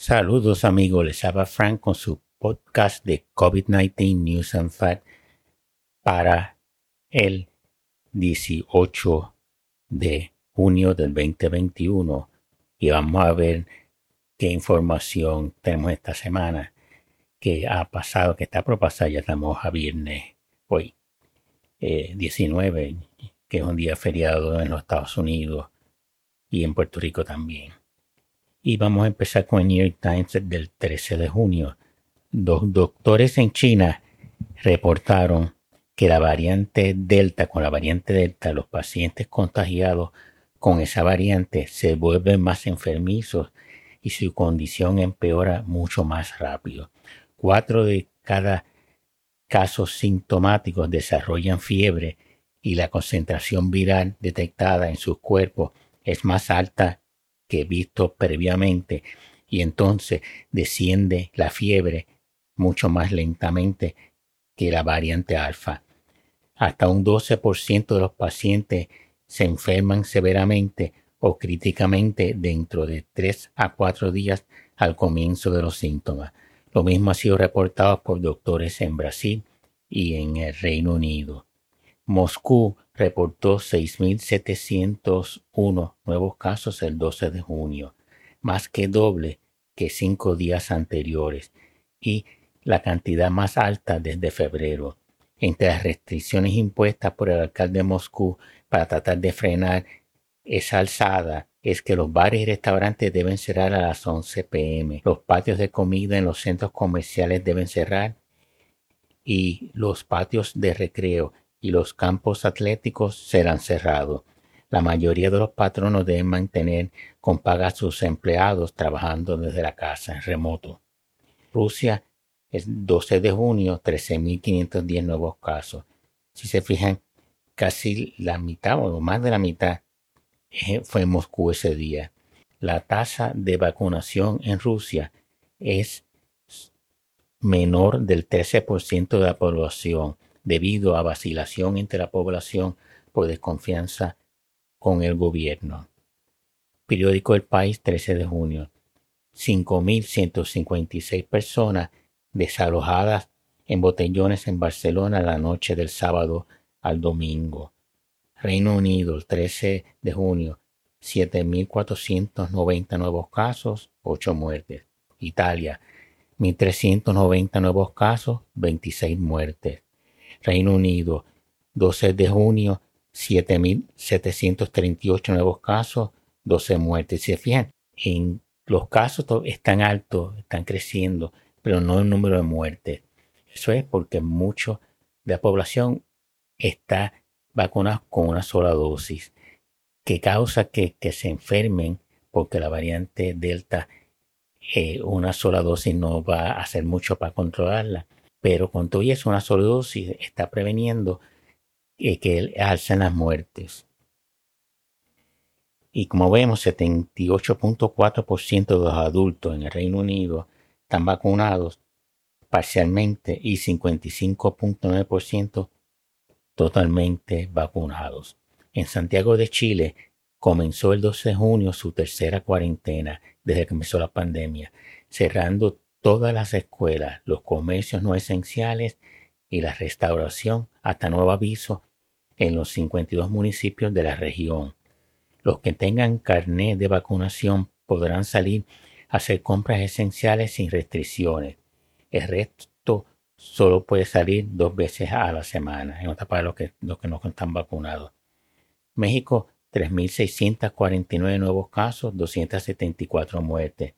Saludos amigos, les habla Frank con su podcast de COVID-19 News and Fact para el 18 de junio del 2021 y vamos a ver qué información tenemos esta semana que ha pasado, que está por ya estamos a viernes hoy, 19, eh, que es un día feriado en los Estados Unidos y en Puerto Rico también. Y vamos a empezar con el New York Times del 13 de junio. Dos doctores en China reportaron que la variante Delta, con la variante Delta, los pacientes contagiados con esa variante se vuelven más enfermizos y su condición empeora mucho más rápido. Cuatro de cada casos sintomáticos desarrollan fiebre y la concentración viral detectada en sus cuerpos es más alta que visto previamente y entonces desciende la fiebre mucho más lentamente que la variante alfa. Hasta un 12% de los pacientes se enferman severamente o críticamente dentro de 3 a 4 días al comienzo de los síntomas. Lo mismo ha sido reportado por doctores en Brasil y en el Reino Unido. Moscú reportó 6.701 nuevos casos el 12 de junio, más que doble que cinco días anteriores y la cantidad más alta desde febrero. Entre las restricciones impuestas por el alcalde de Moscú para tratar de frenar esa alzada es que los bares y restaurantes deben cerrar a las 11 pm, los patios de comida en los centros comerciales deben cerrar y los patios de recreo y los campos atléticos serán cerrados. La mayoría de los patronos deben mantener con paga a sus empleados trabajando desde la casa en remoto. Rusia es 12 de junio, 13.510 nuevos casos. Si se fijan, casi la mitad o más de la mitad eh, fue en Moscú ese día. La tasa de vacunación en Rusia es menor del 13% de la población debido a vacilación entre la población por desconfianza con el gobierno. Periódico El País, 13 de junio. 5.156 personas desalojadas en botellones en Barcelona la noche del sábado al domingo. Reino Unido, el 13 de junio, 7.490 nuevos casos, 8 muertes. Italia, 1.390 nuevos casos, 26 muertes. Reino Unido, 12 de junio, 7.738 nuevos casos, 12 muertes. Se fijan, en los casos están altos, están creciendo, pero no el número de muertes. Eso es porque mucho de la población está vacunada con una sola dosis, que causa que, se enfermen porque la variante Delta, eh, una sola dosis no va a hacer mucho para controlarla pero con todo eso una sola dosis está preveniendo eh, que alcen las muertes. Y como vemos, 78.4% de los adultos en el Reino Unido están vacunados parcialmente y 55.9% totalmente vacunados. En Santiago de Chile comenzó el 12 de junio su tercera cuarentena desde que comenzó la pandemia, cerrando todas las escuelas, los comercios no esenciales y la restauración hasta nuevo aviso en los 52 municipios de la región. Los que tengan carnet de vacunación podrán salir a hacer compras esenciales sin restricciones. El resto solo puede salir dos veces a la semana, en otra para los que, los que no están vacunados. México, 3.649 nuevos casos, 274 muertes.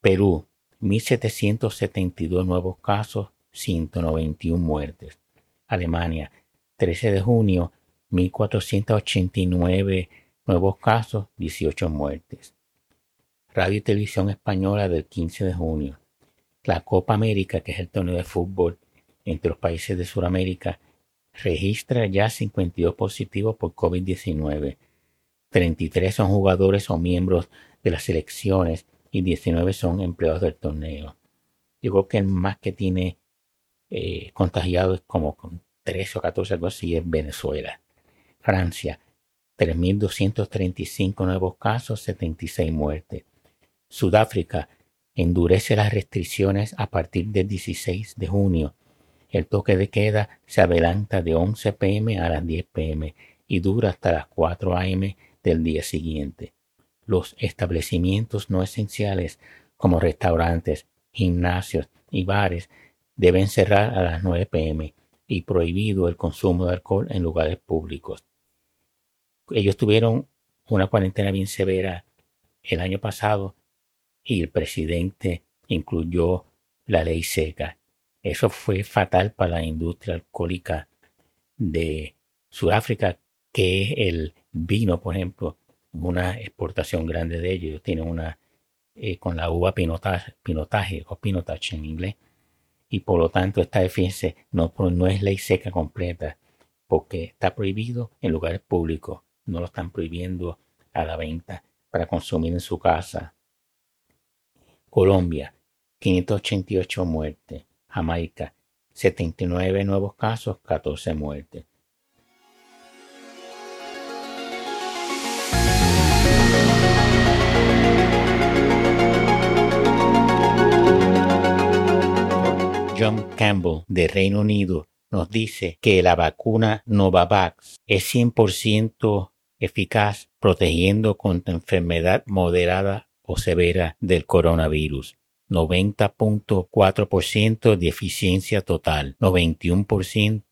Perú, 1.772 nuevos casos, 191 muertes. Alemania, 13 de junio, 1.489 nuevos casos, 18 muertes. Radio y Televisión Española del 15 de junio. La Copa América, que es el torneo de fútbol entre los países de Sudamérica, registra ya 52 positivos por COVID-19. 33 son jugadores o miembros de las selecciones y 19 son empleados del torneo. Digo que el más que tiene eh, contagiados como con 13 o 14, algo así, es Venezuela. Francia, 3.235 nuevos casos, 76 muertes. Sudáfrica, endurece las restricciones a partir del 16 de junio. El toque de queda se adelanta de 11 pm a las 10 pm y dura hasta las 4 am del día siguiente. Los establecimientos no esenciales como restaurantes, gimnasios y bares deben cerrar a las 9 pm y prohibido el consumo de alcohol en lugares públicos. Ellos tuvieron una cuarentena bien severa el año pasado y el presidente incluyó la ley seca. Eso fue fatal para la industria alcohólica de Sudáfrica, que es el vino, por ejemplo, una exportación grande de ellos. Tienen una eh, con la uva pinotaje, o pinotage en inglés. Y por lo tanto esta defensa no, no es ley seca completa porque está prohibido en lugares públicos. No lo están prohibiendo a la venta para consumir en su casa. Colombia, 588 muertes. Jamaica, 79 nuevos casos, 14 muertes. John Campbell de Reino Unido nos dice que la vacuna Novavax es 100% eficaz protegiendo contra enfermedad moderada o severa del coronavirus. 90.4% de eficiencia total, 91%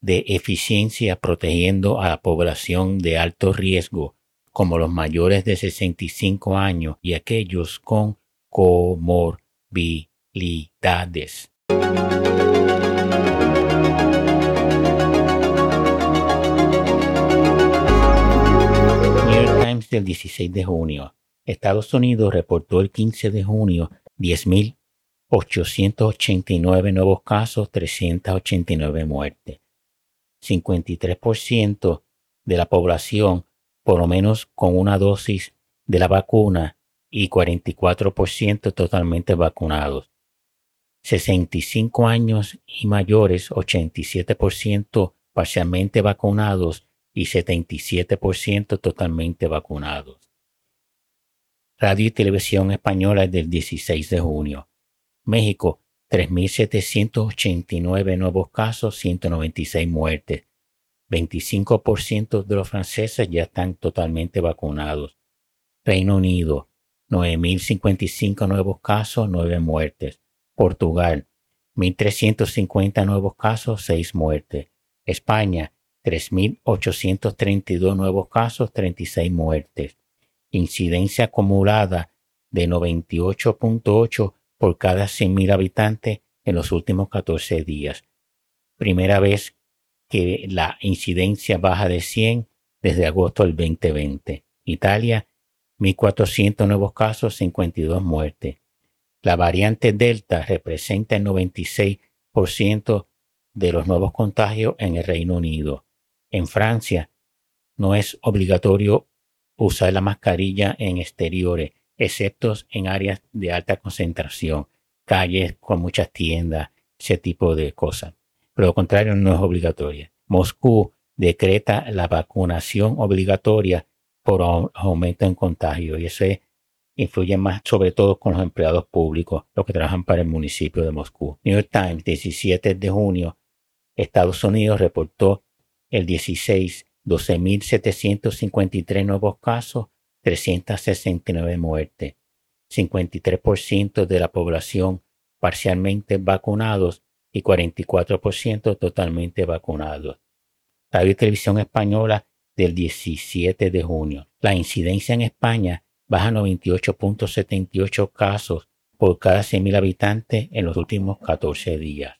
de eficiencia protegiendo a la población de alto riesgo, como los mayores de 65 años y aquellos con comorbilidades. New Times del 16 de junio. Estados Unidos reportó el 15 de junio 10.889 nuevos casos, 389 muertes. 53% de la población por lo menos con una dosis de la vacuna y 44% totalmente vacunados. 65 años y mayores, 87% parcialmente vacunados y 77% totalmente vacunados. Radio y Televisión Española del 16 de junio. México, 3.789 nuevos casos, 196 muertes. 25% de los franceses ya están totalmente vacunados. Reino Unido, 9.055 nuevos casos, 9 muertes. Portugal, 1.350 nuevos casos, 6 muertes. España, 3.832 nuevos casos, 36 muertes. Incidencia acumulada de 98.8 por cada 100.000 habitantes en los últimos 14 días. Primera vez que la incidencia baja de 100 desde agosto del 2020. Italia, 1.400 nuevos casos, 52 muertes. La variante Delta representa el 96% de los nuevos contagios en el Reino Unido. En Francia no es obligatorio usar la mascarilla en exteriores, excepto en áreas de alta concentración, calles con muchas tiendas, ese tipo de cosas. Pero lo contrario no es obligatoria. Moscú decreta la vacunación obligatoria por aumento en contagio y eso es influye más sobre todo con los empleados públicos, los que trabajan para el municipio de Moscú. New York Times, 17 de junio, Estados Unidos reportó el 16 12.753 nuevos casos, 369 muertes. 53% de la población parcialmente vacunados y 44% totalmente vacunados. Radio y Televisión Española del 17 de junio. La incidencia en España baja 98.78 casos por cada 100.000 habitantes en los últimos 14 días.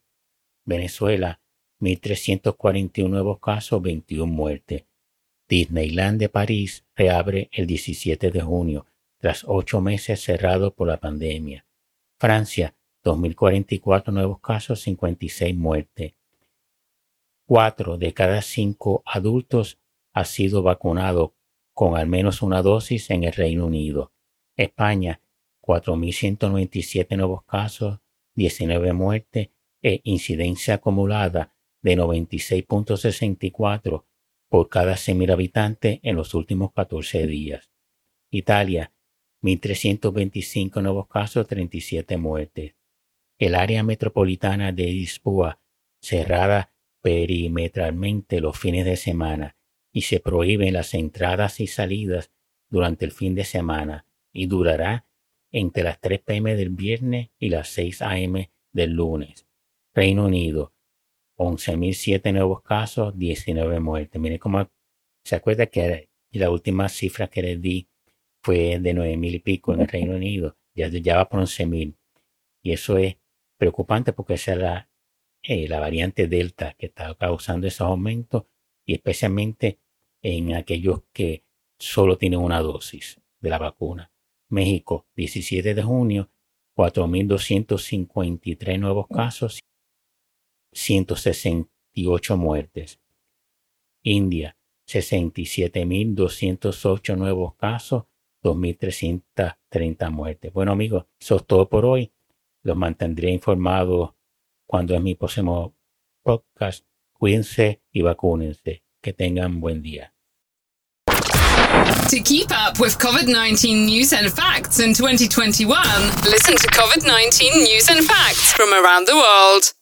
Venezuela, 1.341 nuevos casos, 21 muertes. Disneyland de París reabre el 17 de junio, tras ocho meses cerrado por la pandemia. Francia, 2.044 nuevos casos, 56 muertes. Cuatro de cada cinco adultos ha sido vacunado con al menos una dosis en el Reino Unido. España, 4.197 nuevos casos, 19 muertes e incidencia acumulada de 96.64 por cada 100.000 habitantes en los últimos 14 días. Italia, 1.325 nuevos casos, 37 muertes. El área metropolitana de Lisboa cerrada perimetralmente los fines de semana y se prohíben las entradas y salidas durante el fin de semana y durará entre las 3 pm del viernes y las 6 am del lunes. Reino Unido, 11.007 nuevos casos, 19 muertes. Mire cómo se acuerda que la última cifra que les di fue de 9.000 y pico en el Reino Unido. Ya, ya va por 11.000. Y eso es preocupante porque esa es la, eh, la variante Delta que está causando esos aumentos y especialmente en aquellos que solo tienen una dosis de la vacuna. México, 17 de junio, 4.253 nuevos casos, 168 muertes. India, 67.208 nuevos casos, 2.330 muertes. Bueno amigos, eso es todo por hoy. Los mantendré informados cuando es mi próximo podcast. Cuídense y vacúnense. Que tengan buen día. To keep up with COVID 19 news and facts in 2021, listen to COVID 19 news and facts from around the world.